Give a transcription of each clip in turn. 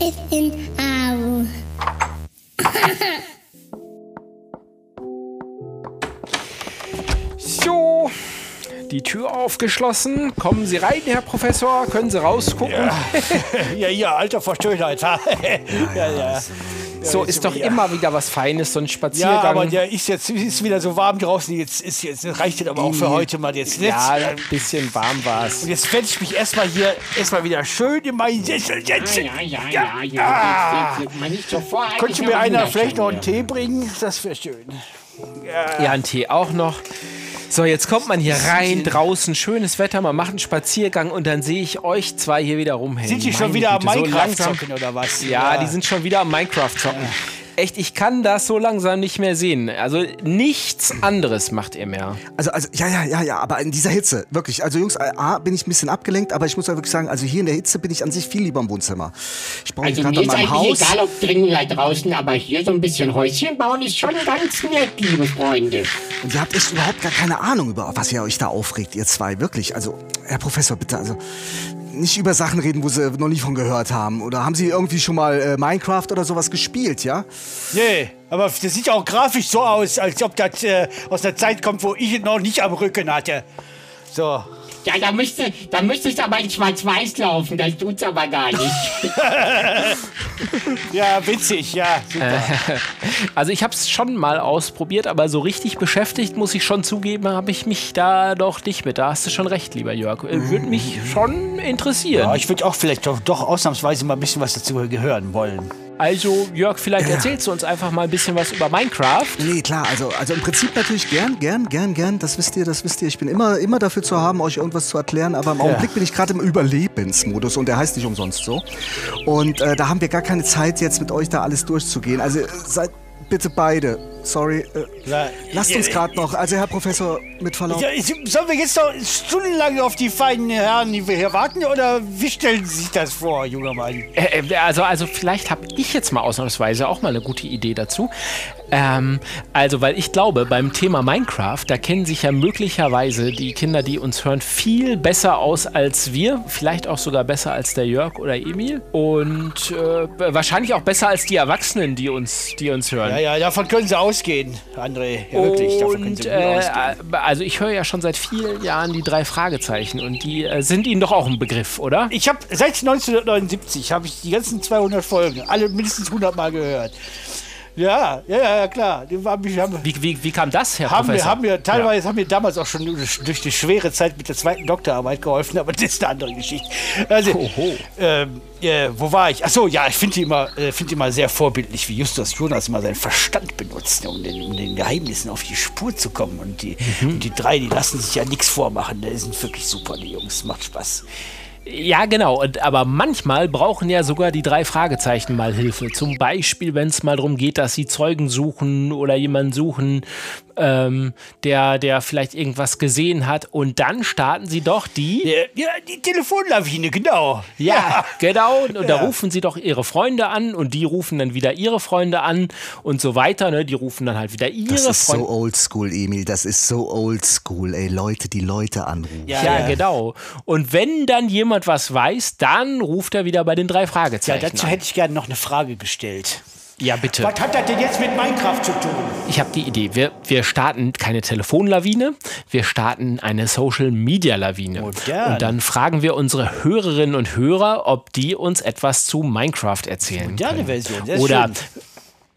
Ich bin Au. So, die Tür aufgeschlossen. Kommen Sie rein, Herr Professor. Können Sie rausgucken? Ja, ja, alter Verschönheit. ha. ja, ja. So ist doch ja. immer wieder was Feines, so ein Spaziergang. Ja, aber der ist jetzt ist wieder so warm draußen. Jetzt ist jetzt reicht das aber auch für heute mal jetzt. ja, Jetzt, ein bisschen warm war es. und jetzt werde ich mich erstmal hier erstmal wieder schön in meinen Sessel setzen. Ja, ja, ja, ja. ja. Jetzt mal nicht so voreilig, Könnte mir einer vielleicht noch einen ja. Tee bringen? Das wäre schön. Ja, ein Tee auch noch. So, jetzt kommt man hier rein, draußen, schönes Wetter, man macht einen Spaziergang und dann sehe ich euch zwei hier wieder rumhängen. Sind die schon Meine wieder am Güte, so Minecraft langsam- zocken oder was? Ja, die sind schon wieder am Minecraft zocken. Echt, ich kann das so langsam nicht mehr sehen. Also nichts anderes macht ihr mehr. Also, also, ja, ja, ja, ja, aber in dieser Hitze, wirklich. Also, Jungs, A, bin ich ein bisschen abgelenkt, aber ich muss ja wirklich sagen, also hier in der Hitze bin ich an sich viel lieber im Wohnzimmer. Ich brauche Also gerade mir ist meinem eigentlich Haus. egal, ob drin oder draußen, aber hier so ein bisschen Häuschen bauen ist schon ganz nett, liebe Freunde. Und ihr habt echt überhaupt gar keine Ahnung, über was ihr euch da aufregt, ihr zwei, wirklich. Also, Herr Professor, bitte, also nicht über Sachen reden, wo Sie noch nie von gehört haben. Oder haben Sie irgendwie schon mal äh, Minecraft oder sowas gespielt, ja? Nee, aber das sieht auch grafisch so aus, als ob das äh, aus der Zeit kommt, wo ich es noch nicht am Rücken hatte. So. Ja, da müsste, da müsste es aber in Schwarz-Weiß laufen, das tut's aber gar nicht. Ja, witzig, ja. Super. Also ich habe es schon mal ausprobiert, aber so richtig beschäftigt, muss ich schon zugeben, habe ich mich da doch nicht mit. Da hast du schon recht, lieber Jörg. Äh, Würde mich schon interessieren. Ja, ich würde auch vielleicht doch, doch ausnahmsweise mal ein bisschen was dazu gehören wollen. Also Jörg, vielleicht erzählst du uns einfach mal ein bisschen was über Minecraft. Nee, klar, also, also im Prinzip natürlich gern, gern, gern, gern. Das wisst ihr, das wisst ihr. Ich bin immer, immer dafür zu haben, euch irgendwas zu erklären. Aber im Augenblick bin ich gerade im Überlebensmodus und der heißt nicht umsonst so. Und äh, da haben wir gar keine Zeit, jetzt mit euch da alles durchzugehen. Also seid bitte beide. Sorry. Äh, lasst uns gerade noch. Also Herr Professor, mit Verlaub. Ja, sollen wir jetzt noch stundenlang auf die feinen Herren, die wir hier warten, oder wie stellen Sie sich das vor, junger Mann? Äh, äh, also, also vielleicht habe ich jetzt mal ausnahmsweise auch mal eine gute Idee dazu. Ähm, also, weil ich glaube, beim Thema Minecraft, da kennen sich ja möglicherweise die Kinder, die uns hören, viel besser aus als wir. Vielleicht auch sogar besser als der Jörg oder Emil. Und äh, wahrscheinlich auch besser als die Erwachsenen, die uns, die uns hören. Ja, ja, davon können Sie ausgehen, André. Ja, wirklich, davon können Und Sie äh, ausgehen. also ich höre ja schon seit vielen Jahren die drei Fragezeichen und die äh, sind Ihnen doch auch ein Begriff, oder? Ich habe seit 1979 habe ich die ganzen 200 Folgen alle mindestens 100 Mal gehört. Ja, ja, ja, klar. Die haben, mich- haben, Wie, wie, wie kam das, Herr haben, Professor? haben mir teilweise haben mir damals auch schon durch die schwere Zeit mit der zweiten Doktorarbeit geholfen, aber das ist eine andere Geschichte. Also, ähm, äh, wo war ich? Achso, ja, ich finde die immer, äh, finde die immer sehr vorbildlich, wie Justus Jonas immer seinen Verstand benutzt, um den, um den Geheimnissen auf die Spur zu kommen. Und die, und die drei, die lassen sich ja nichts vormachen. Die sind wirklich super, die Jungs. Macht Spaß. Ja, genau. Und, aber manchmal brauchen ja sogar die drei Fragezeichen mal Hilfe. Zum Beispiel, wenn es mal darum geht, dass sie Zeugen suchen oder jemanden suchen, ähm, der, der vielleicht irgendwas gesehen hat. Und dann starten sie doch die. Ja, ja, die Telefonlawine, genau. Ja, genau. Und da Ja. rufen sie doch ihre Freunde an und die rufen dann wieder ihre Freunde an und so weiter. Ne? Die rufen dann halt wieder ihre Das ist Freunde. so oldschool, Emil. Das ist so oldschool, ey. Leute, die Leute anrufen. Ja, genau. Und wenn dann jemand was weiß, dann ruft er wieder bei den drei Ja, Fragezeichen dazu an. hätte ich gerne noch eine Frage gestellt. Ja, bitte. Was hat das denn jetzt mit Minecraft zu tun? Ich habe die Idee. Wir, wir starten keine Telefonlawine, wir starten eine Social-Media-Lawine. Modern. Und dann fragen wir unsere Hörerinnen und Hörer, ob die uns etwas zu Minecraft erzählen Moderne können. Version, sehr Oder schön.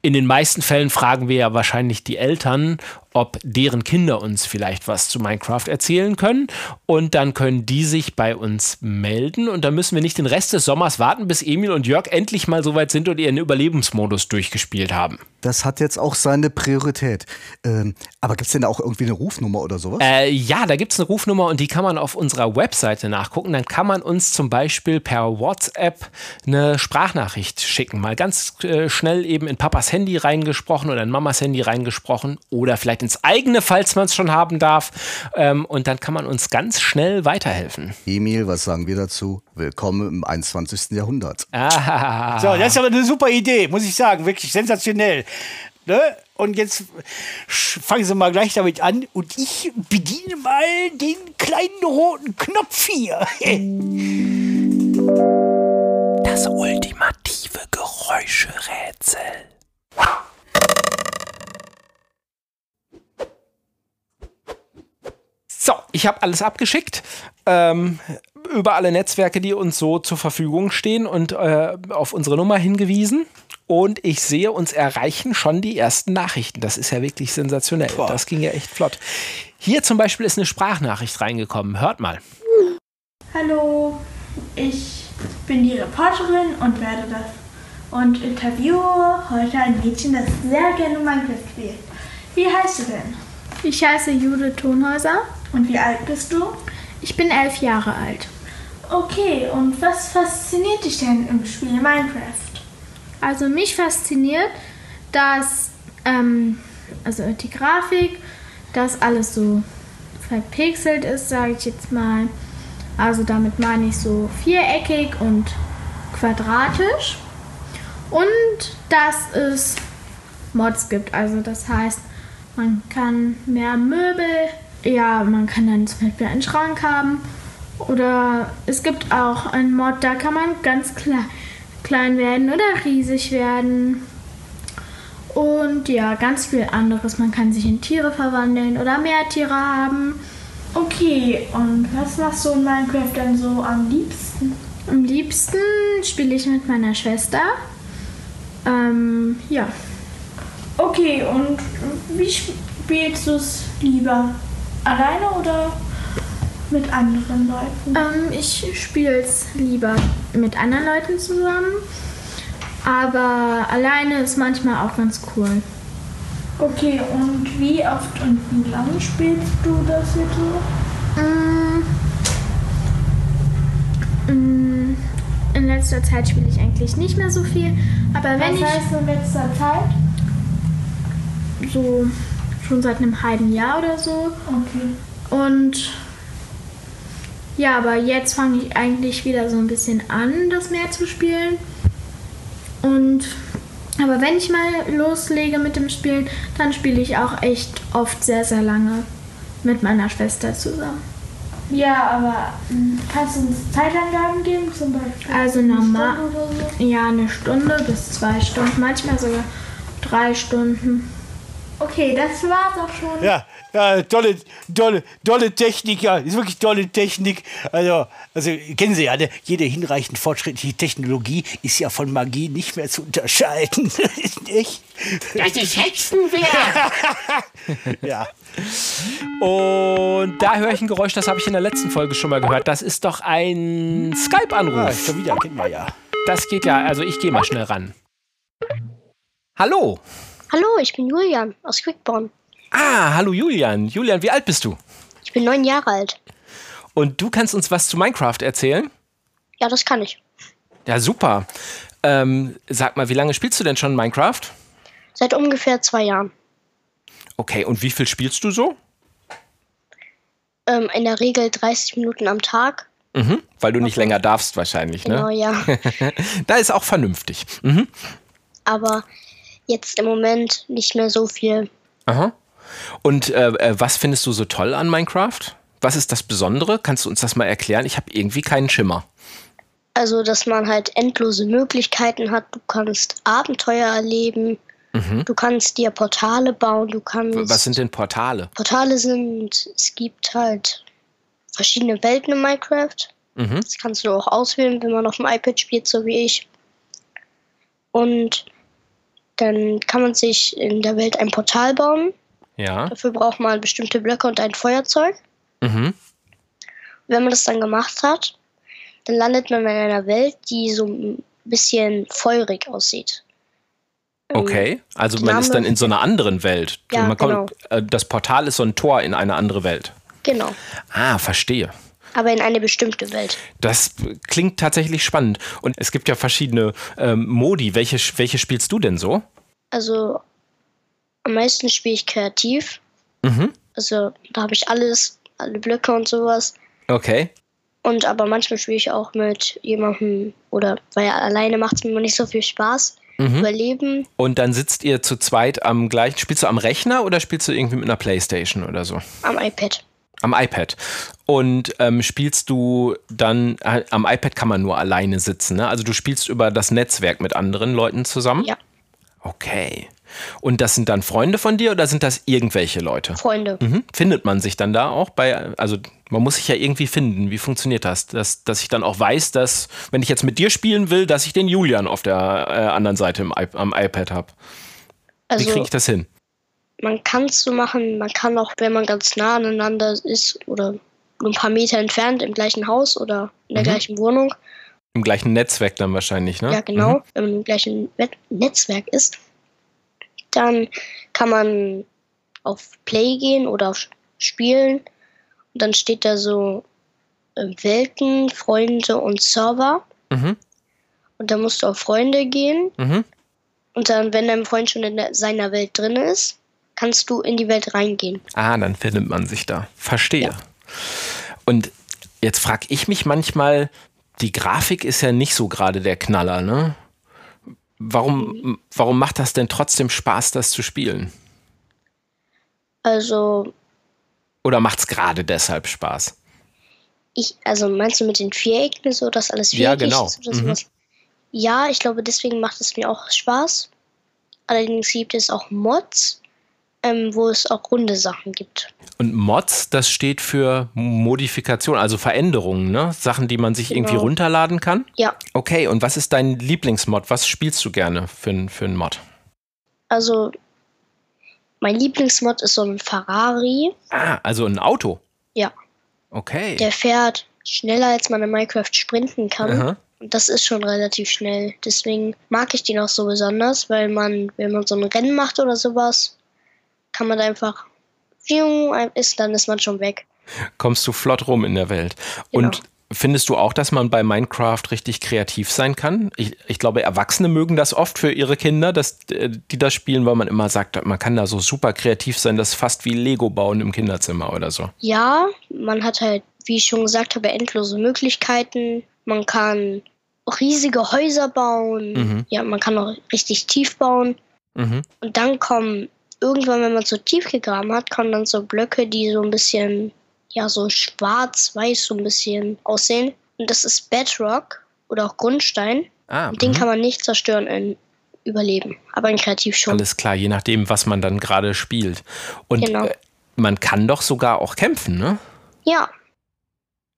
in den meisten Fällen fragen wir ja wahrscheinlich die Eltern, ob deren Kinder uns vielleicht was zu Minecraft erzählen können. Und dann können die sich bei uns melden. Und dann müssen wir nicht den Rest des Sommers warten, bis Emil und Jörg endlich mal so weit sind und ihren Überlebensmodus durchgespielt haben. Das hat jetzt auch seine Priorität. Ähm, aber gibt es denn da auch irgendwie eine Rufnummer oder sowas? Äh, ja, da gibt es eine Rufnummer und die kann man auf unserer Webseite nachgucken. Dann kann man uns zum Beispiel per WhatsApp eine Sprachnachricht schicken. Mal ganz äh, schnell eben in Papas Handy reingesprochen oder in Mamas Handy reingesprochen oder vielleicht ins eigene, falls man es schon haben darf. Ähm, und dann kann man uns ganz schnell weiterhelfen. Emil, was sagen wir dazu? Willkommen im 21. Jahrhundert. Ah. So, das ist aber eine super Idee, muss ich sagen. Wirklich sensationell. Ne? Und jetzt fangen Sie mal gleich damit an und ich bediene mal den kleinen roten Knopf hier. Das ultimative Geräuscherätsel. So, ich habe alles abgeschickt. Ähm, über alle Netzwerke, die uns so zur Verfügung stehen und äh, auf unsere Nummer hingewiesen. Und ich sehe, uns erreichen schon die ersten Nachrichten. Das ist ja wirklich sensationell. Boah. Das ging ja echt flott. Hier zum Beispiel ist eine Sprachnachricht reingekommen. Hört mal. Hallo, ich bin die Reporterin und werde das und interviewe heute ein Mädchen, das sehr gerne Minecraft spielt. Wie heißt du denn? Ich heiße Judith Thonhäuser. Und wie alt bist du? Ich bin elf Jahre alt. Okay, und was fasziniert dich denn im Spiel Minecraft? Also mich fasziniert, dass ähm, also die Grafik, dass alles so verpixelt ist, sage ich jetzt mal. Also damit meine ich so viereckig und quadratisch. Und dass es Mods gibt. Also das heißt, man kann mehr Möbel, ja, man kann dann zum Beispiel einen Schrank haben. Oder es gibt auch einen Mod, da kann man ganz klar klein werden oder riesig werden. Und ja, ganz viel anderes. Man kann sich in Tiere verwandeln oder mehr Tiere haben. Okay, und was machst du in Minecraft denn so am liebsten? Am liebsten spiele ich mit meiner Schwester. Ähm, ja. Okay, und wie spielst du es lieber? Alleine oder mit anderen Leuten? Ähm, ich spiele es lieber mit anderen Leuten zusammen. Aber alleine ist manchmal auch ganz cool. Okay, und wie oft und wie lange spielst du das jetzt so? Mm. Mm, In letzter Zeit spiele ich eigentlich nicht mehr so viel. Aber wenn Was ich heißt in letzter Zeit? so schon seit einem halben Jahr oder so. Okay. Und ja, aber jetzt fange ich eigentlich wieder so ein bisschen an, das mehr zu spielen. Und aber wenn ich mal loslege mit dem Spielen, dann spiele ich auch echt oft sehr, sehr lange mit meiner Schwester zusammen. Ja, aber mm, kannst du uns Zeitangaben geben? Zum Beispiel Also normal, so? ja, eine Stunde bis zwei Stunden, manchmal sogar drei Stunden. Okay, das war's auch schon. Ja, ja, tolle, tolle, tolle Technik, ja, ist wirklich tolle Technik. Also, also kennen Sie ja, ne? jede hinreichend fortschrittliche Technologie ist ja von Magie nicht mehr zu unterscheiden. Nicht? Das ist Hexenwerk. Ja. Und da höre ich ein Geräusch, das habe ich in der letzten Folge schon mal gehört. Das ist doch ein Ah, Skype-Anruf. schon wieder, kennen wir ja. Das geht ja, also ich gehe mal schnell ran. Hallo. Hallo, ich bin Julian aus Quickborn. Ah, hallo Julian. Julian, wie alt bist du? Ich bin neun Jahre alt. Und du kannst uns was zu Minecraft erzählen? Ja, das kann ich. Ja, super. Ähm, sag mal, wie lange spielst du denn schon Minecraft? Seit ungefähr zwei Jahren. Okay, und wie viel spielst du so? Ähm, in der Regel 30 Minuten am Tag. Mhm, weil du nicht länger darfst wahrscheinlich, Genau, ne? ja. da ist auch vernünftig. Mhm. Aber jetzt im Moment nicht mehr so viel. Aha. Und äh, äh, was findest du so toll an Minecraft? Was ist das Besondere? Kannst du uns das mal erklären? Ich habe irgendwie keinen Schimmer. Also, dass man halt endlose Möglichkeiten hat. Du kannst Abenteuer erleben. Du kannst dir Portale bauen. Du kannst. Mhm. Was sind denn Portale? Portale sind, es gibt halt verschiedene Welten in Minecraft. Mhm. Das kannst du auch auswählen, wenn man auf dem iPad spielt, so wie ich. Und dann kann man sich in der Welt ein Portal bauen. Ja. Dafür braucht man bestimmte Blöcke und ein Feuerzeug. Mhm. Wenn man das dann gemacht hat, dann landet man in einer Welt, die so ein bisschen feurig aussieht. Ähm, Okay. Also man Name- ist dann in so einer anderen Welt. Ja, kommt, äh, das Portal ist so ein Tor in eine andere Welt. Genau. Ah, verstehe. Aber in eine bestimmte Welt. Das klingt tatsächlich spannend. Und es gibt ja verschiedene ähm, Modi. Welche, welche spielst du denn so? Also am meisten spiele ich kreativ. Mhm. Also da habe ich alles, alle Blöcke und sowas. Okay. Und aber manchmal spiele ich auch mit jemandem oder weil alleine macht es mir nicht so viel Spaß. Mhm. Überleben. Und dann sitzt ihr zu zweit am gleichen. Spielst du am Rechner oder spielst du irgendwie mit einer Playstation oder so? Am iPad. Am iPad. Und ähm, spielst du dann, äh, am iPad kann man nur alleine sitzen, ne? Also du spielst über das Netzwerk mit anderen Leuten zusammen? Ja. Okay. Und das sind dann Freunde von dir oder sind das irgendwelche Leute? Freunde. Mhm. Findet man sich dann da auch bei, also man muss sich ja irgendwie finden. Wie funktioniert das? Dass, dass ich dann auch weiß, dass, wenn ich jetzt mit dir spielen will, dass ich den Julian auf der äh, anderen Seite im, am iPad habe. Wie Also kriege ich das hin? Man kann es so machen, man kann auch, wenn man ganz nah aneinander ist oder nur ein paar Meter entfernt im gleichen Haus oder in der Mhm. gleichen Wohnung, Im gleichen Netzwerk dann wahrscheinlich, ne? ja genau, Mhm. wenn man im gleichen Netzwerk ist, dann kann man auf Play gehen oder auf Spielen und dann steht da so äh, Welten, Freunde und Server Mhm. und dann musst du auf Freunde gehen Mhm. und dann, wenn dein Freund schon in der, seiner Welt drin ist, kannst du in die Welt reingehen. Ah, dann findet man sich da. Verstehe. Und jetzt frage ich mich manchmal, die Grafik ist ja nicht so gerade der Knaller, ne? Warum, warum macht das denn trotzdem Spaß, das zu spielen? Also Oder macht es gerade deshalb Spaß? Ich, also meinst du mit den Vierecken so, dass alles Ja, viereckig genau. ist oder Mhm. sowas? Ja, ich glaube, deswegen macht es mir auch Spaß. Allerdings gibt es auch Mods, ähm, wo es auch runde Sachen gibt. Und Mods, das steht für Modifikation, also Veränderungen, ne? Sachen, die man sich irgendwie Genau. runterladen kann. Ja, Okay, und was ist dein Lieblingsmod? Was spielst du gerne für, für einen Mod? also mein Lieblingsmod ist so ein Ferrari. Ah, also ein Auto. Ja, Okay. der fährt schneller, als man in Minecraft sprinten kann. Aha. Und das ist schon relativ schnell. Deswegen mag ich den auch so besonders, weil man, wenn man so ein Rennen macht oder sowas, kann man einfach ist, dann ist man schon weg. kommst du flott rum in der Welt. Genau. Und findest du auch, dass man bei Minecraft richtig kreativ sein kann? Ich, ich glaube, Erwachsene mögen das oft für ihre Kinder, dass äh, die das spielen, weil man immer sagt, man kann da so super kreativ sein, das ist fast wie Lego bauen im Kinderzimmer oder so. Ja, man hat halt, wie ich schon gesagt habe, endlose Möglichkeiten. Man kann riesige Häuser bauen. Mhm. Ja, man kann auch richtig tief bauen. Mhm. Und dann kommen, irgendwann, wenn man so tief gegraben hat, kommen dann so Blöcke, die so ein bisschen, ja, so schwarz-weiß so ein bisschen aussehen. Und das ist Bedrock oder auch Grundstein. Ah, Und den mhm. kann man nicht zerstören in Überleben. Aber in Kreativ schon. alles klar, je nachdem, was man dann gerade spielt. Und Genau. äh, man kann doch sogar auch kämpfen, ne? Ja,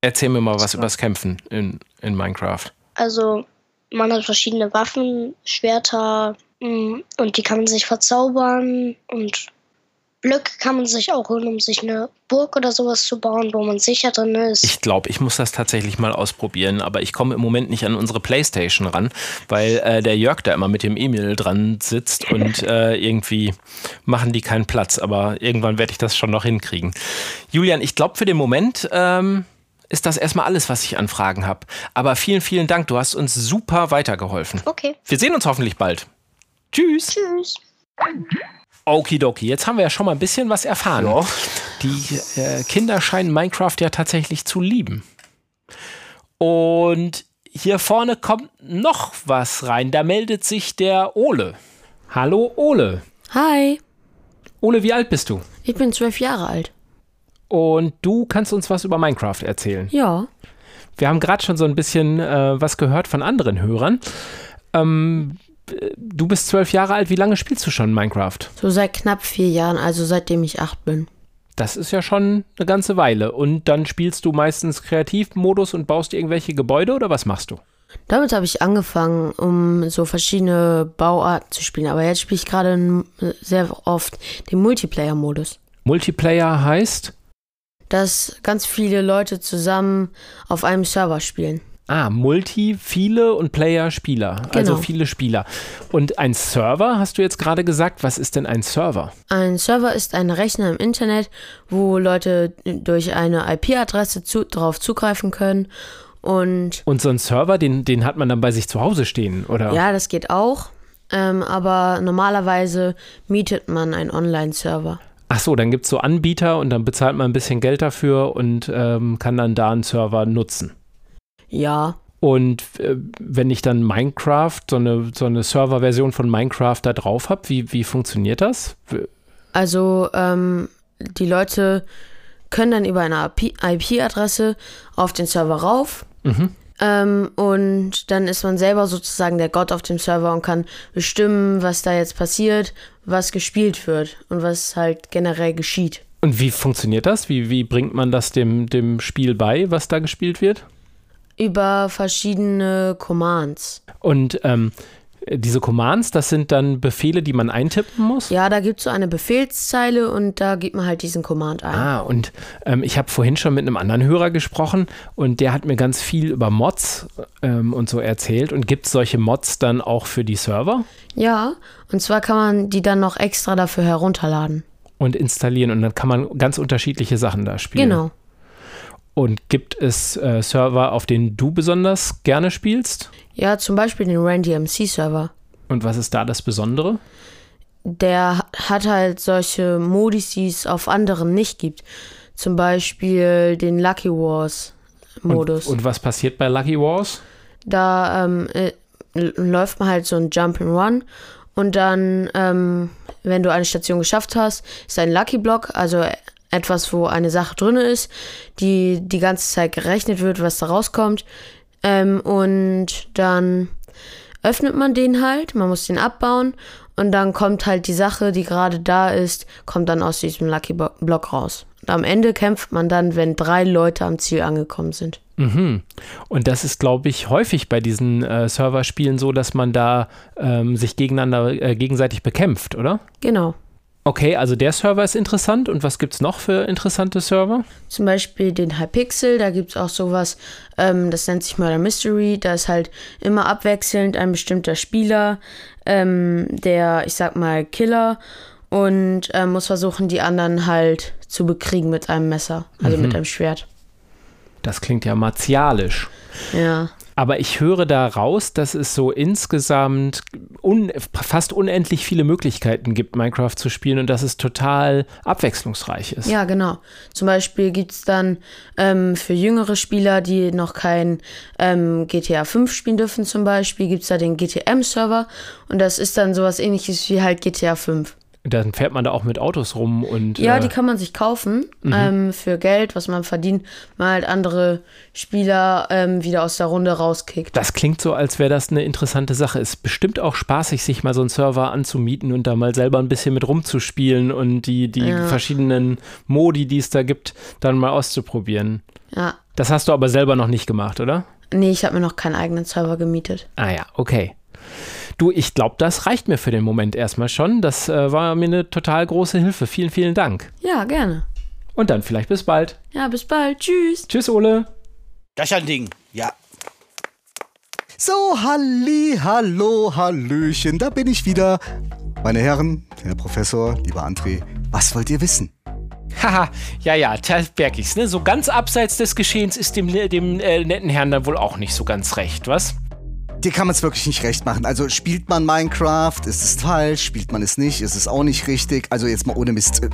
Erzähl mir mal was übers Kämpfen in, in Minecraft. Also man hat verschiedene Waffen, Schwerter und die kann man sich verzaubern und Blöcke kann man sich auch holen, um sich eine Burg oder sowas zu bauen, wo man sicher drin ist. Ich glaube, ich muss das tatsächlich mal ausprobieren, aber ich komme im Moment nicht an unsere Playstation ran, weil äh, der Jörg da immer mit dem Emil dran sitzt und äh, irgendwie machen die keinen Platz. Aber irgendwann werde ich das schon noch hinkriegen. Julian, ich glaube, für den Moment ähm, ist das erstmal alles, was ich an Fragen habe. Aber vielen, vielen Dank. Du hast uns super weitergeholfen. okay, Wir sehen uns hoffentlich bald. Tschüss. tschüss. Okidoki, jetzt haben wir ja schon mal ein bisschen was erfahren. Die äh, Kinder scheinen Minecraft ja tatsächlich zu lieben. Und hier vorne kommt noch was rein. Da meldet sich der Ole. Hallo Ole. Hi, Ole, wie alt bist du? ich bin zwölf Jahre alt. Und du kannst uns was über Minecraft erzählen. Ja, Wir haben gerade schon so ein bisschen äh, was gehört von anderen Hörern. Ähm, äh, du bist zwölf Jahre alt. Wie lange spielst du schon Minecraft? so seit knapp vier Jahren, also seitdem ich acht bin. Das ist ja schon eine ganze Weile. Und dann spielst du meistens Kreativmodus und baust dir irgendwelche Gebäude oder was machst du? Damit habe ich angefangen, um so verschiedene Bauarten zu spielen. Aber jetzt spiele ich gerade sehr oft den Multiplayer-Modus. Multiplayer heißt? Dass ganz viele Leute zusammen auf einem Server spielen. Ah, Multi, viele und Player, Spieler. Also Genau. viele Spieler. Und ein Server, hast du jetzt gerade gesagt. Was ist denn ein Server? Ein Server ist ein Rechner im Internet, wo Leute durch eine IP-Adresse zu, drauf zugreifen können. Und Und so ein Server, den, den hat man dann bei sich zu Hause stehen, oder? ja, das geht auch. Ähm, aber normalerweise mietet man einen Online-Server. Ach so, dann gibt es so Anbieter und dann bezahlt man ein bisschen Geld dafür und ähm, kann dann da einen Server nutzen. Ja, Und äh, wenn ich dann Minecraft, so eine, so eine Serverversion von Minecraft da drauf habe, wie, wie funktioniert das? Also ähm, die Leute können dann über eine IP-Adresse auf den Server rauf. Mhm. Ähm, und dann ist man selber sozusagen der Gott auf dem Server und kann bestimmen, was da jetzt passiert, was gespielt wird und was halt generell geschieht. Und wie funktioniert das? Wie, wie bringt man das dem, dem Spiel bei, was da gespielt wird? Über verschiedene Commands. Und ähm, diese Commands, das sind dann Befehle, die man eintippen muss? Ja, da gibt es so eine Befehlszeile und da gibt man halt diesen Command ein. Ah, und ähm, ich habe vorhin schon mit einem anderen Hörer gesprochen und der hat mir ganz viel über Mods ähm, und so erzählt. Und gibt es solche Mods dann auch für die Server Ja, und zwar kann man die dann noch extra dafür herunterladen. und installieren und dann kann man ganz unterschiedliche Sachen da spielen? Genau. Und gibt es äh, Server, auf denen du besonders gerne spielst? Ja, zum Beispiel den Randy MC Server. Und was ist da das Besondere? Der hat halt solche Modis, die es auf anderen nicht gibt. Zum Beispiel den Lucky Wars Modus. Und, und was passiert bei Lucky Wars? da ähm, äh, läuft man halt so ein Jump and Run und dann, ähm, wenn du eine Station geschafft hast, ist ein Lucky Block, also etwas, wo eine Sache drin ist, die die ganze Zeit gerechnet wird, was da rauskommt. Ähm, und dann öffnet man den halt, man muss den abbauen und dann kommt halt die Sache, die gerade da ist, kommt dann aus diesem Lucky Block raus. Und am Ende kämpft man dann, wenn drei Leute am Ziel angekommen sind. Mhm. Und das ist, glaube ich, häufig bei diesen äh, Serverspielen so, dass man da ähm, sich gegeneinander äh, gegenseitig bekämpft, oder? Genau. Okay, also der Server ist interessant. Und was gibt es noch für interessante Server? Zum Beispiel den Hypixel, da gibt es auch sowas, ähm, das nennt sich Murder Mystery. Da ist halt immer abwechselnd ein bestimmter Spieler, ähm, der, ich sag mal, Killer und ähm, muss versuchen, die anderen halt zu bekriegen mit einem Messer, also mit einem Schwert. Das klingt ja martialisch. Ja. Aber ich höre da raus, dass es so insgesamt un fast unendlich viele Möglichkeiten gibt, Minecraft zu spielen und dass es total abwechslungsreich ist. Ja, genau. Zum Beispiel gibt es dann ähm, für jüngere Spieler, die noch kein ähm, GTA 5 spielen dürfen, zum Beispiel, gibt es da den GTM-Server und das ist dann sowas ähnliches wie halt GTA 5. Dann fährt man da auch mit Autos rum und. Ja, äh, die kann man sich kaufen ähm, für Geld, was man verdient, mal halt andere Spieler ähm, wieder aus der Runde rauskickt. Das klingt so, als wäre das eine interessante Sache. Ist bestimmt auch spaßig, sich mal so einen Server anzumieten und da mal selber ein bisschen mit rumzuspielen und die, die Ja. verschiedenen Modi, die es da gibt, dann mal auszuprobieren. Ja. Das hast du aber selber noch nicht gemacht, oder? Nee, ich habe mir noch keinen eigenen Server gemietet. Ah ja, okay. Du, ich glaube, das reicht mir für den Moment erstmal schon. Das äh, war mir eine total große Hilfe. Vielen, vielen Dank. Ja, gerne. Und dann vielleicht bis bald. Ja, bis bald. Tschüss. Tschüss, Ole. Das ist ein Ding. Ja. So, halli, hallo, hallöchen, da bin ich wieder. Meine Herren, Herr Professor, lieber André, was wollt ihr wissen? Haha, ja, ja, da merk ich's, ne? So ganz abseits des Geschehens ist dem, dem äh, netten Herrn dann wohl auch nicht so ganz recht, was? Dir kann man es wirklich nicht recht machen. Also spielt man Minecraft, ist es falsch, spielt man es nicht, ist es auch nicht richtig. Also jetzt mal ohne Mist. äh,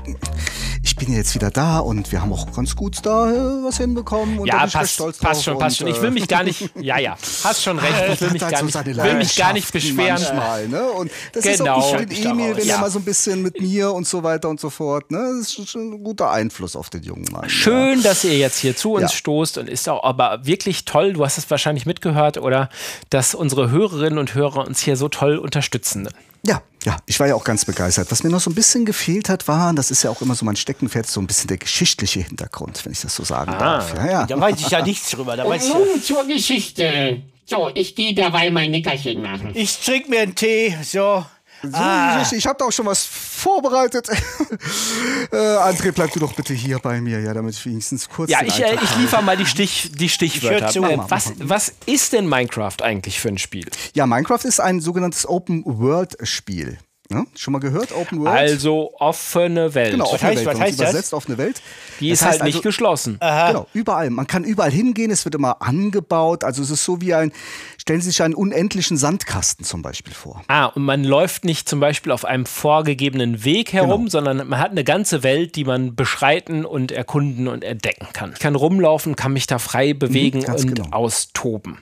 Ich bin ja jetzt wieder da und wir haben auch ganz gut da äh, was hinbekommen. Und Ja, passt, passt schon, passt schon. Ich will äh, mich gar nicht, ja, ja, hast schon recht, ich will mich halt gar so nicht, will mich gar nicht beschweren. Manchmal, ne? Und das Genau. ist auch Halt gut für den Emil, wenn Ja. er mal so ein bisschen mit mir und so weiter und so fort. Ne? Das ist schon ein guter Einfluss auf den jungen Mann. Schön, dass ihr jetzt hier zu uns Ja. stoßt und ist auch aber wirklich toll, du hast es wahrscheinlich mitgehört, oder, dass unsere Hörerinnen und Hörer uns hier so toll unterstützen. Ja, ja, ich war ja auch ganz begeistert. Was mir noch so ein bisschen gefehlt hat, war, und das ist ja auch immer so mein Steckenpferd, so ein bisschen der geschichtliche Hintergrund, wenn ich das so sagen Ah. darf. Ja, ja. Da weiß ich ja nichts drüber. Da weiß Und ich ja. nun zur Geschichte. So, ich gehe derweil mein Nickerchen machen. Ich trinke mir einen Tee, so. So, Ah. ich ich habe da auch schon was vorbereitet. äh, André, bleib du doch bitte hier bei mir, ja, damit ich wenigstens kurz Ja, ich, äh, ich liefere mal die, Stich, die Stichwörter. Ich hör zu. Äh, was, was ist denn Minecraft eigentlich für ein Spiel? Ja, Minecraft ist ein sogenanntes Open-World-Spiel. Ne? Schon mal gehört? Open World? Also offene Welt. genau, offene heißt- Welt. was heißt das? übersetzt offene Welt. Die Das ist halt heißt nicht also- geschlossen. Genau, überall. Man kann überall hingehen, es wird immer angebaut. Also es ist so wie ein, stellen Sie sich einen unendlichen Sandkasten zum Beispiel vor. Ah, und man läuft nicht zum Beispiel auf einem vorgegebenen Weg herum, Genau. sondern man hat eine ganze Welt, die man beschreiten und erkunden und entdecken kann. Ich kann rumlaufen, kann mich da frei bewegen Mhm, und genau. austoben.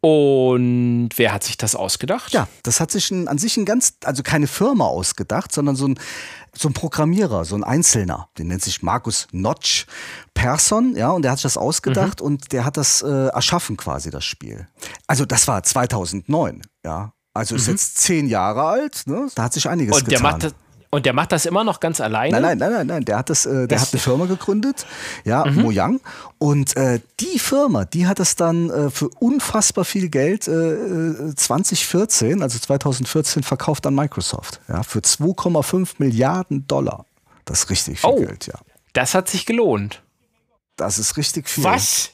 Und wer hat sich das ausgedacht? Ja, das hat sich ein, an sich ein ganz, also keine Firma ausgedacht, sondern so ein, so ein Programmierer, so ein Einzelner, den nennt sich Markus Notch Persson, ja, und der hat sich das ausgedacht Mhm. und der hat das äh, erschaffen quasi, das Spiel. Also das war 2009, ja. Also ist jetzt zehn Jahre alt, ne? Da hat sich einiges Mhm. Und der, getan. macht das, und der macht das immer noch ganz alleine? Nein, nein, nein, nein, nein. Der hat das, äh, der hat eine Firma gegründet, ja, Mhm. Mojang. Und äh, die Firma, die hat das dann äh, für unfassbar viel Geld äh, äh, 2014, also 2014 verkauft an Microsoft, ja, für 2,5 Milliarden Dollar. Das ist richtig viel Oh. Geld, ja. Das hat sich gelohnt. Das ist richtig viel. Was?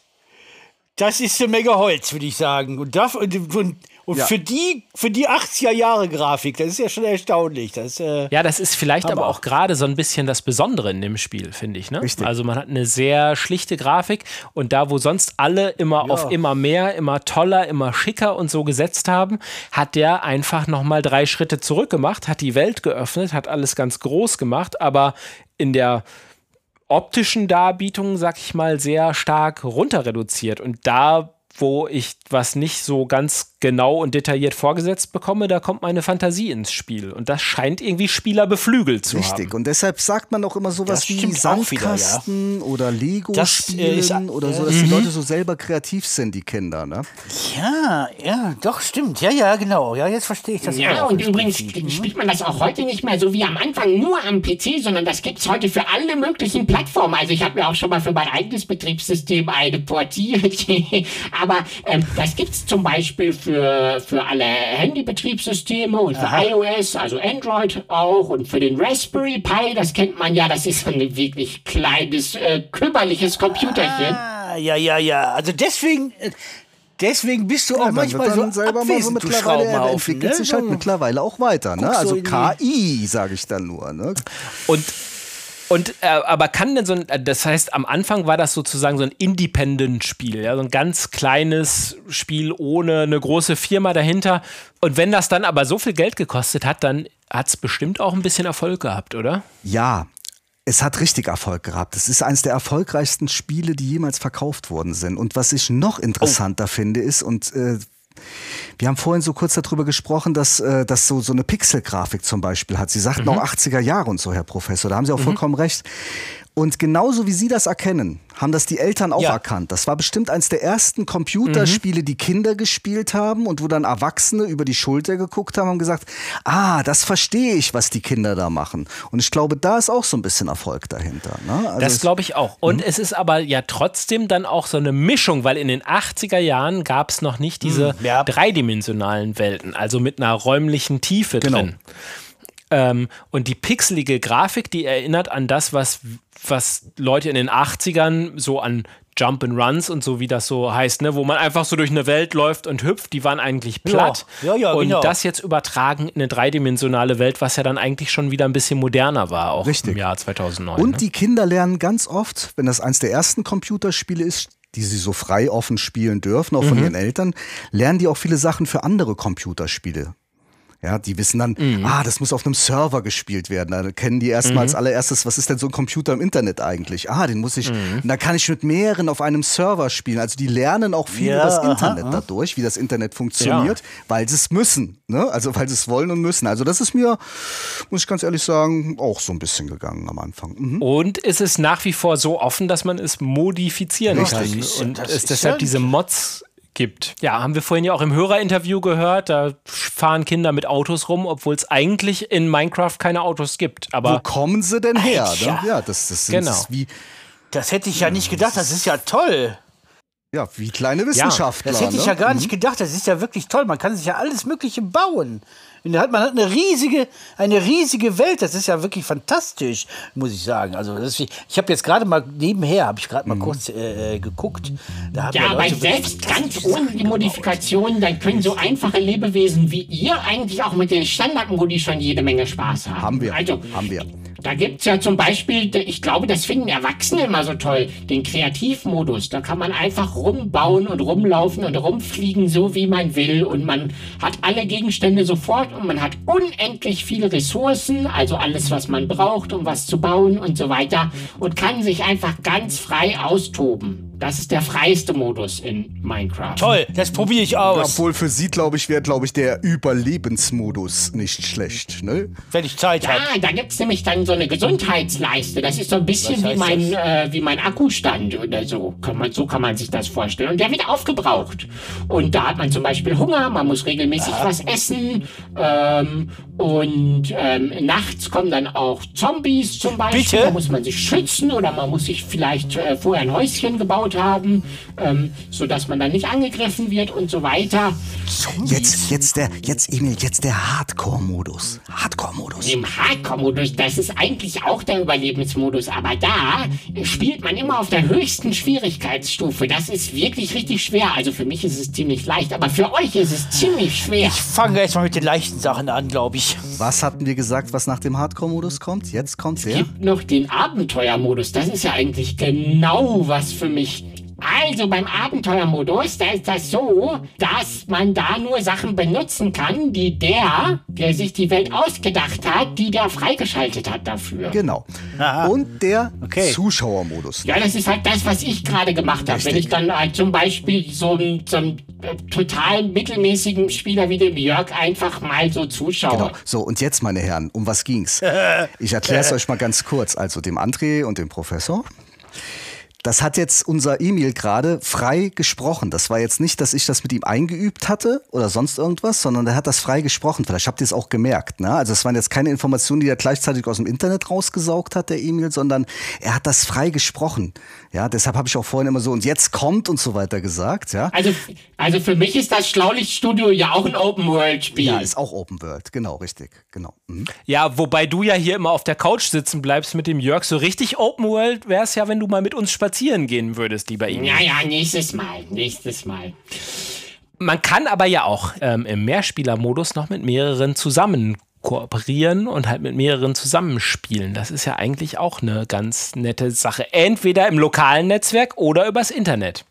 Das ist eine Menge Holz, würde ich sagen. Und, darf, und, und, und Ja. für die, für die 80er Jahre Grafik, das ist ja schon erstaunlich. Das, äh, Ja, das ist vielleicht aber auch gerade so ein bisschen das Besondere in dem Spiel, finde ich. Ne? Richtig. Also man hat eine sehr schlichte Grafik und da, wo sonst alle immer auf immer mehr, immer toller, immer schicker und so gesetzt haben, hat der einfach nochmal drei Schritte zurück gemacht, hat die Welt geöffnet, hat alles ganz groß gemacht, aber in der optischen Darbietung, sag ich mal, sehr stark runter reduziert. Und da, wo ich was nicht so ganz genau und detailliert vorgesetzt bekomme, da kommt meine Fantasie ins Spiel. Und das scheint irgendwie Spieler beflügelt zu Richtig. haben. Und deshalb sagt man auch immer sowas Das wie stimmt auch wieder, ja. Sandkasten oder äh, Lego-Spielen ist- oder so, dass die Leute so selber kreativ sind, die Kinder. Ne? ja, ja, doch, stimmt. Ja, ja, genau. Ja, jetzt verstehe ich das Ja, auch. und übrigens Prinzip. spielt man das auch heute nicht mehr so wie am Anfang nur am PC, sondern das gibt's heute für alle möglichen Plattformen. Also ich habe mir auch schon mal für mein eigenes Betriebssystem eine portiert. Aber ähm, das gibt's zum Beispiel für, für alle Handybetriebssysteme und für iOS, also Android auch und für den Raspberry Pi, das kennt man ja, das ist ein wirklich kleines, äh, kümmerliches Computerchen. Ah, ja, ja, ja. Also deswegen, äh, deswegen bist du auch Ja, dann manchmal so selber mal so abwesend, du mittlerweile, er Schraubenhaufen, entwickelt ne? sich halt So. mittlerweile auch weiter. Ne? Also KI, sage ich dann nur. Ne? Und und äh, aber kann denn so ein, äh, das heißt, am Anfang war das sozusagen so ein Independent-Spiel, ja, so ein ganz kleines Spiel ohne eine große Firma dahinter. Und wenn das dann aber so viel Geld gekostet hat, dann hat es bestimmt auch ein bisschen Erfolg gehabt, oder? Ja, es hat richtig Erfolg gehabt. Es ist eines der erfolgreichsten Spiele, die jemals verkauft worden sind. Und was ich noch interessanter finde, ist, und äh, wir haben vorhin so kurz darüber gesprochen, dass äh, das so, so eine Pixelgrafik zum Beispiel hat. Sie sagten auch 80er Jahre und so, Herr Professor. Da haben Sie auch vollkommen recht. Und genauso wie Sie das erkennen, haben das die Eltern auch Ja. erkannt. Das war bestimmt eins der ersten Computerspiele, die Kinder gespielt haben und wo dann Erwachsene über die Schulter geguckt haben und gesagt, ah, das verstehe ich, was die Kinder da machen. Und ich glaube, da ist auch so ein bisschen Erfolg dahinter. Ne? Also Das glaube ich auch. Und es ist aber ja trotzdem dann auch so eine Mischung, weil in den 80er Jahren gab es noch nicht diese ja. dreidimensionalen Welten, also mit einer räumlichen Tiefe Genau. drin. Ähm, und die pixelige Grafik, die erinnert an das, was, was Leute in den 80ern so an Jump and Runs und so, wie das so heißt, ne, wo man einfach so durch eine Welt läuft und hüpft, die waren eigentlich platt. Ja, ja, und genau. das jetzt übertragen in eine dreidimensionale Welt, was ja dann eigentlich schon wieder ein bisschen moderner war, auch Richtig. im Jahr 2009. Und ne? die Kinder lernen ganz oft, wenn das eins der ersten Computerspiele ist, die sie so frei offen spielen dürfen, auch von Mhm. ihren Eltern, lernen die auch viele Sachen für andere Computerspiele. Ja, die wissen dann, Mhm. ah, das muss auf einem Server gespielt werden. Da kennen die erstmal als allererstes, was ist denn so ein Computer im Internet eigentlich? Ah, den muss ich, Mhm. und da kann ich mit mehreren auf einem Server spielen. Also die lernen auch viel Ja, über das Internet aha. dadurch, wie das Internet funktioniert, weil sie es müssen. Ne? Also weil sie es wollen und müssen. Also das ist mir, muss ich ganz ehrlich sagen, auch so ein bisschen gegangen am Anfang. Mhm. Und es ist nach wie vor so offen, dass man es modifizieren Richtig. kann. Ja- und das es ist deshalb ja- diese Mods gibt. Ja, haben wir vorhin ja auch im Hörerinterview gehört, da fahren Kinder mit Autos rum, obwohl es eigentlich in Minecraft keine Autos gibt. Wo Aber kommen sie denn her? Alter. Ne? Ja, das, das sind Genau. das wie. Das hätte ich ja nicht gedacht. Das ist ja toll. Ja, wie kleine Wissenschaftler. Das hätte ich ja ne? gar nicht gedacht. Das ist ja wirklich toll. Man kann sich ja alles Mögliche bauen. Man hat eine riesige, eine riesige Welt. Das ist ja wirklich fantastisch, muss ich sagen. Also das ist, ich habe jetzt gerade mal nebenher, habe ich gerade mal kurz äh, äh, geguckt. Da haben Ja, aber selbst ganz ohne die Modifikationen, dann können so einfache Lebewesen wie ihr eigentlich auch mit den Standardmodi schon jede Menge Spaß haben. Haben wir. Also, haben wir. Da gibt's ja zum Beispiel, ich glaube, das finden Erwachsene immer so toll, den Kreativmodus. Da kann man einfach rumbauen und rumlaufen und rumfliegen, so wie man will. Und man hat alle Gegenstände sofort und man hat unendlich viele Ressourcen, also alles, was man braucht, um was zu bauen und so weiter. Und kann sich einfach ganz frei austoben. Das ist der freiste Modus in Minecraft. Toll, das probiere ich aus. Obwohl für sie, glaube ich, wäre, glaube ich, der Überlebensmodus nicht schlecht. Ne? Wenn ich Zeit habe. Ja, da gibt's nämlich dann so eine Gesundheitsleiste. Das ist so ein bisschen wie mein, äh, wie mein Akkustand oder so. Kann man, so kann man sich das vorstellen. Und der wird aufgebraucht. Und da hat man zum Beispiel Hunger, man muss regelmäßig was essen. Ähm, und ähm, nachts kommen dann auch Zombies zum Beispiel. Bitte? Da muss man sich schützen oder man muss sich vielleicht äh, vorher ein Häuschen gebaut haben, ähm, sodass man dann nicht angegriffen wird und so weiter. Jetzt, jetzt der, jetzt Emil, jetzt der Hardcore-Modus. Hardcore-Modus. Im Hardcore-Modus, das ist eigentlich auch der Überlebensmodus, aber da spielt man immer auf der höchsten Schwierigkeitsstufe. Das ist wirklich richtig schwer. Also für mich ist es ziemlich leicht, aber für euch ist es ziemlich schwer. Ich fange jetzt mal mit den leichten Sachen an, glaube ich. Was hatten wir gesagt, was nach dem Hardcore-Modus kommt? Jetzt kommt der. gibt noch den Abenteuermodus. Das ist ja eigentlich genau was für mich. Also beim Abenteuermodus, da ist das so, dass man da nur Sachen benutzen kann, die der, der sich die Welt ausgedacht hat, die der freigeschaltet hat dafür. Genau. Aha. Und der Okay. Zuschauermodus. Ja, das ist halt das, was ich gerade gemacht habe. Wenn ich dann halt zum Beispiel so einen, so einen äh, total mittelmäßigen Spieler wie dem Jörg einfach mal so zuschaue. Genau. So, und jetzt, meine Herren, um was ging's? Ich erkläre es euch mal ganz kurz. Also dem André und dem Professor. Das hat jetzt unser Emil gerade frei gesprochen. Das war jetzt nicht, dass ich das mit ihm eingeübt hatte oder sonst irgendwas, sondern er hat das frei gesprochen. Vielleicht habt ihr es auch gemerkt. Ne? Also es waren jetzt keine Informationen, die er gleichzeitig aus dem Internet rausgesaugt hat, der Emil, sondern er hat das frei gesprochen. Ja, deshalb habe ich auch vorhin immer so und jetzt kommt und so weiter gesagt. Ja, Also, also für mich ist das Schlaulichtstudio ja auch ein Open-World-Spiel. ja ist auch Open World. Genau, richtig. Genau. Mhm. Ja, wobei du ja hier immer auf der Couch sitzen bleibst mit dem Jörg. So richtig Open World wäre es ja, wenn du mal mit uns spazieren gehen würdest, lieber Emil. Ja, ja, nächstes Mal, nächstes Mal. Man kann aber ja auch ähm, im Mehrspielermodus noch mit mehreren zusammen kooperieren und halt mit mehreren zusammenspielen. Das ist ja eigentlich auch eine ganz nette Sache. Entweder im lokalen Netzwerk oder übers Internet.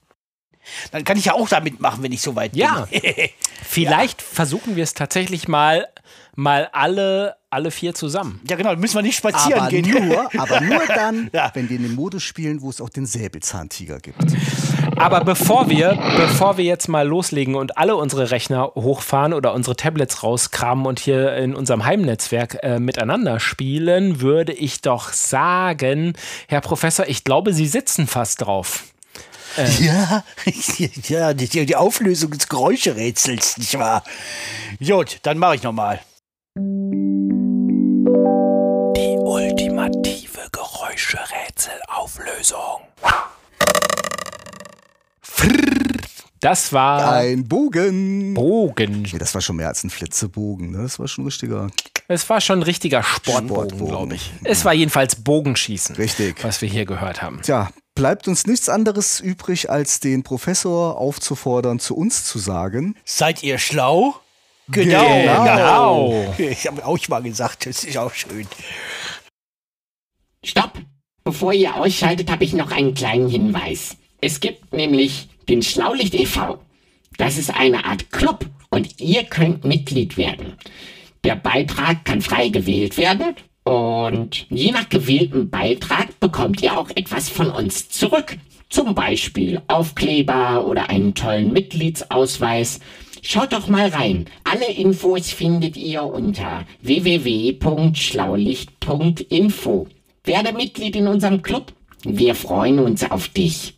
Dann kann ich ja auch da mitmachen, wenn ich so weit Ja. bin. Vielleicht versuchen wir es tatsächlich mal, mal alle, alle vier zusammen. ja, genau. Müssen wir nicht spazieren Aber gehen. nur, aber nur dann, Ja. wenn wir in dem Modus spielen, wo es auch den Säbelzahntiger gibt. Aber bevor wir, bevor wir jetzt mal loslegen und alle unsere Rechner hochfahren oder unsere Tablets rauskramen und hier in unserem Heimnetzwerk äh, miteinander spielen, würde ich doch sagen, Herr Professor, ich glaube, Sie sitzen fast drauf. Ja, ja die, die Auflösung des Geräuscherätsels, nicht wahr? Gut, dann mache ich nochmal. Die ultimative Geräuscherätselauflösung. Das war Ein Bogen. Bogen. Nee, das war schon mehr als ein Flitzebogen. Ne? Das war schon ein richtiger. Es war schon ein richtiger Sportbogen, Sportbogen. glaube ich. Es war jedenfalls Bogenschießen, Richtig. was wir hier gehört haben. Tja, bleibt uns nichts anderes übrig, als den Professor aufzufordern, zu uns zu sagen. Seid ihr schlau? Genau. Ich habe auch mal gesagt, das ist auch schön. Stopp! Bevor ihr ausschaltet, habe ich noch einen kleinen Hinweis. Es gibt nämlich den Schlaulicht e.V. Das ist eine Art Club und ihr könnt Mitglied werden. Der Beitrag kann frei gewählt werden und je nach gewähltem Beitrag bekommt ihr auch etwas von uns zurück. Zum Beispiel Aufkleber oder einen tollen Mitgliedsausweis. Schaut doch mal rein. Alle Infos findet ihr unter www.schlaulicht.info. Werde Mitglied in unserem Club. Wir freuen uns auf dich.